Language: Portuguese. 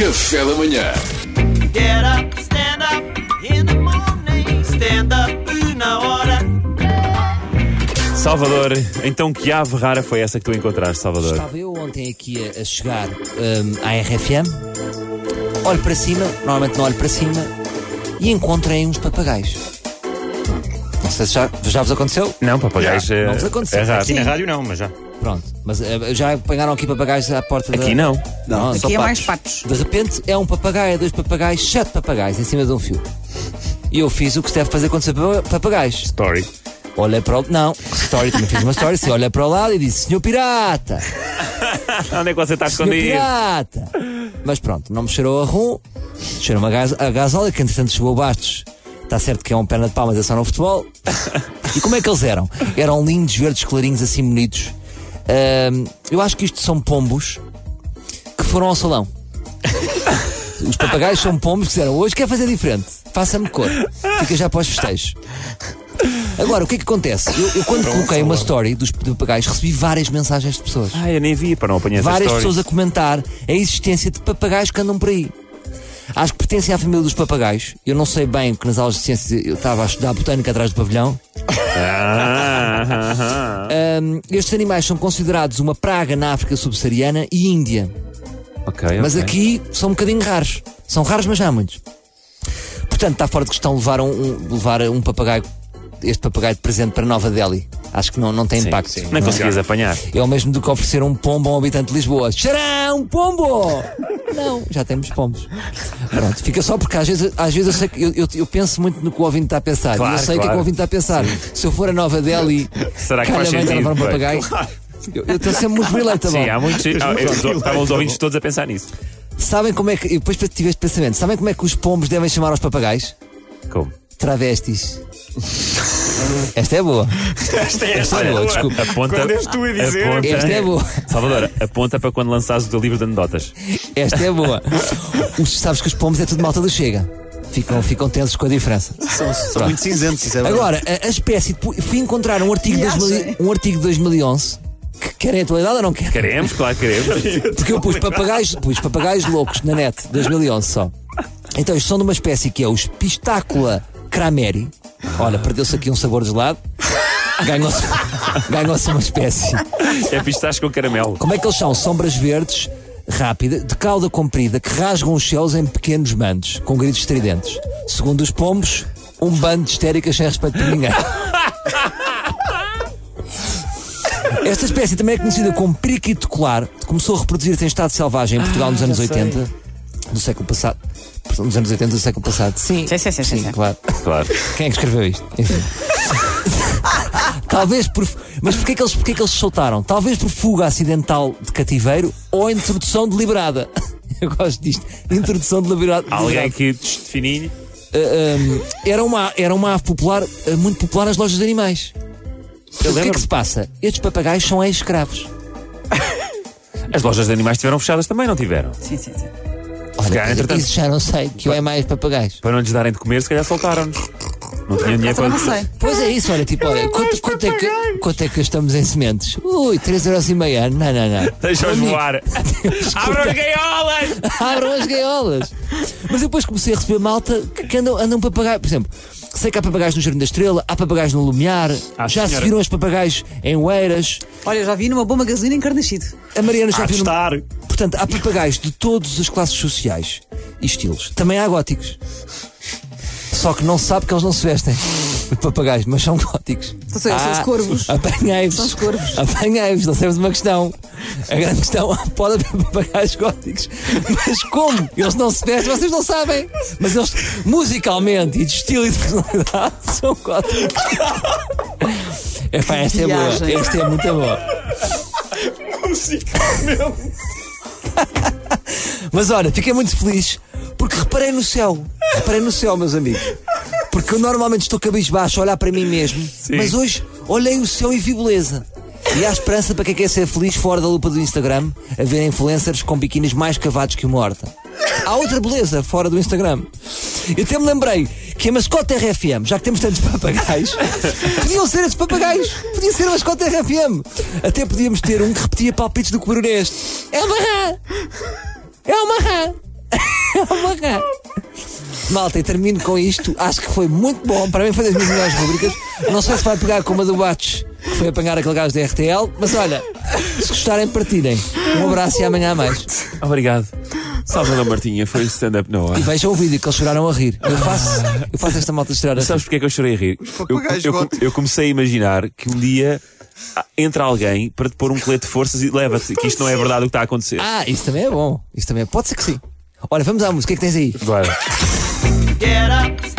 Café da manhã. Get up, stand up in the morning. Stand up na hora. Salvador, então que ave rara foi essa que tu encontraste, Salvador? Estava eu ontem aqui a, a chegar hum, à RFM, olho para cima, normalmente não olho para cima, e encontrei uns papagaios. Não sei se já, já vos aconteceu? Não, papagaios Já, é, não vos aconteceu. é raro. Aqui na rádio não, mas já. Pronto, mas eh, já apanharam aqui papagaios à porta da... Aqui não. Não, só Aqui é mais patos. patos. De repente é um papagaio, é dois papagaios, sete papagaios em cima de um fio. E eu fiz o que se deve fazer quando se papa- papagaios. Story. Olhei para o... Não, story, também fiz uma story, se olha para o lado e disse, senhor pirata, Onde é que você está senhor escondido? pirata. Mas pronto, não me cheirou a rum, cheirou-me a, gás, a gasóleo, que entretanto chegou a Bastos. Está certo que é um perna de palmas, é só no futebol. E como é que eles eram? Eram lindos, verdes, clarinhos, assim bonitos. Eu acho que isto são pombos que foram ao salão. Os papagaios são pombos que disseram hoje quer fazer diferente, faça-me cor. Fica já para os festejos. Agora, o que é que acontece? Eu, eu quando coloquei uma story dos papagaios recebi várias mensagens de pessoas. Ah, eu nem vi para não apanhar Várias pessoas a comentar a existência de papagaios que andam por aí. Acho que pertencem à família dos papagaios. Eu não sei bem, porque nas aulas de ciências eu estava a estudar botânica atrás do pavilhão. Ah, ah, estes animais são considerados uma praga na África subsaariana e Índia. Ok, Mas ok. aqui são um bocadinho raros. São raros, mas há muitos. Portanto, está fora de questão levar um, um- levar um papagaio, este papagaio de presente para Nova Delhi. Acho que não, não tem Sim, impacto. sim. Não conseguias apanhar. É o mesmo do que oferecer um pombo a um habitante de Lisboa. Xarão, pombo! Não, já temos pombos. Pronto, fica só porque às vezes, às vezes eu, sei que, eu, eu, eu penso muito no que o ouvinte está a pensar. Claro, e eu sei o que é que claro. o ouvinte está a pensar. Se eu for a Nova Delhi, Será que faz sentido? levar um papagaio. Eu eu estou sempre muito relatable. Sim, há muitos. Estavam os ouvintes todos a pensar nisso. Sabem como é que. Depois tive este pensamento. Sabem como é que os pombos devem chamar aos papagaios? Como? Travestis. Esta é boa. Esta é Esta é boa, desculpa. Aponta, Quando és tu a dizer. aponta- Esta é boa. Salvador, aponta para quando lançares o teu livro de anedotas. Esta é boa. Os, sabes que os pombos é tudo malta do chega. Ficam, ficam tensos com a diferença. São, são muito cinzentos, isso é. Agora, a, a espécie. de- Fui encontrar um artigo, de 2000 achem? um artigo de 2011. Que querem a atualidade ou não querem? Queremos, claro que queremos. Porque eu pus papagaios, pus papagaios loucos na net, 2011 só. Então, isto são de uma espécie que é os Pistácula crameri. Olha, perdeu-se aqui um sabor de gelado. Ganhou-se ganhou-se uma espécie. É pistache com caramelo. Como é que eles são? Sombras verdes, rápida, de cauda comprida, que rasgam os céus em pequenos bandos, com gritos estridentes. Segundo os pombos, um bando de histéricas sem respeito por ninguém. Esta espécie também é conhecida como periquito colar. Começou a reproduzir-se em estado selvagem em Portugal nos anos 80 do século passado. Nos anos 80 do século passado. Sim, Sim, sim, sim, sim, sim. claro. Claro. Quem é que escreveu isto? Enfim. Talvez por. Mas porquê que, eles, porquê que eles se soltaram? Talvez por fuga acidental de cativeiro ou introdução deliberada. Eu gosto disto. Introdução deliberada. Alguém que te fininho. Ah, um, era, uma, era uma ave popular, ah, muito popular nas lojas de animais. o que é que se passa? Estes papagaios são ex-escravos. As lojas de animais estiveram fechadas também, não tiveram? Sim, sim, sim. Olha, entretanto- isso já não sei, que eu é mais papagaios. Para não lhes darem de comer, se calhar soltaram-nos. Não tinham dinheiro para. não sei. Pois é isso, olha, tipo, olha, quanto, quanto, é que, quanto é que gastamos em sementes? Ui, 3,5€. Não, não, não. Deixa-os Amigo, voar. Abram as gaiolas! Abram as gaiolas. Mas eu depois comecei a receber malta que andam, andam papagaios. Por exemplo, sei que há papagaios no Jardim da Estrela, há papagaios no Lumiar, Ah, já se senhora. viram os papagaios em Oeiras, Olha, já vi numa bomba gasolina em Carnaxide. a Mariana já Há de viu. estar. Portanto, há papagaios de todas as classes sociais e estilos. Também há góticos. Só que não se sabe que eles não se vestem de papagaios, mas são góticos. Ou seja, são os corvos. Apanhei-vos. São os corvos. Apanhei-vos, não sabemos uma questão. A grande questão, pode haver papagaios góticos. Mas como? Eles não se vestem, vocês não sabem. Mas eles, musicalmente e de estilo e de personalidade, são góticos. Epá, esta é boa. Esta é muito boa. Mas olha, fiquei muito feliz porque reparei no céu. Reparei no céu, meus amigos. Porque eu normalmente estou cabisbaixo a olhar para mim mesmo. Mas hoje olhei o céu e vi beleza. E há esperança para quem quer ser feliz fora da lupa do Instagram a ver influencers com biquínis mais cavados que uma horta. Há outra beleza fora do Instagram. Eu até me lembrei que a mascote RFM, já que temos tantos papagaios, podiam ser esses papagaios. Podia ser a mascote RFM. Até podíamos ter um que repetia palpites do que barulho é este. É uma rã! É uma rã! Malta, e termino com isto. Acho que foi muito bom. Para mim foi das minhas melhores rubricas. Não sei se vai pegar com uma do Bates, que foi apanhar aquele gajo da RTL. Mas olha, se gostarem, partilhem. Um abraço e amanhã há mais. Obrigado. Salvador Martinha, foi stand-up na E vejam o vídeo que eles choraram a rir. Eu faço, eu faço esta malta chorar a rir. Sabes porque é que eu chorei a rir? Eu, eu, eu comecei a imaginar que um dia ah, entra alguém para te pôr um colete de forças e leva-te, que isto não é verdade o que está a acontecer. Ah, isso também é bom. Isso também é. Pode ser que sim. Olha, vamos à música. O que é que tens aí? Vai. Get up,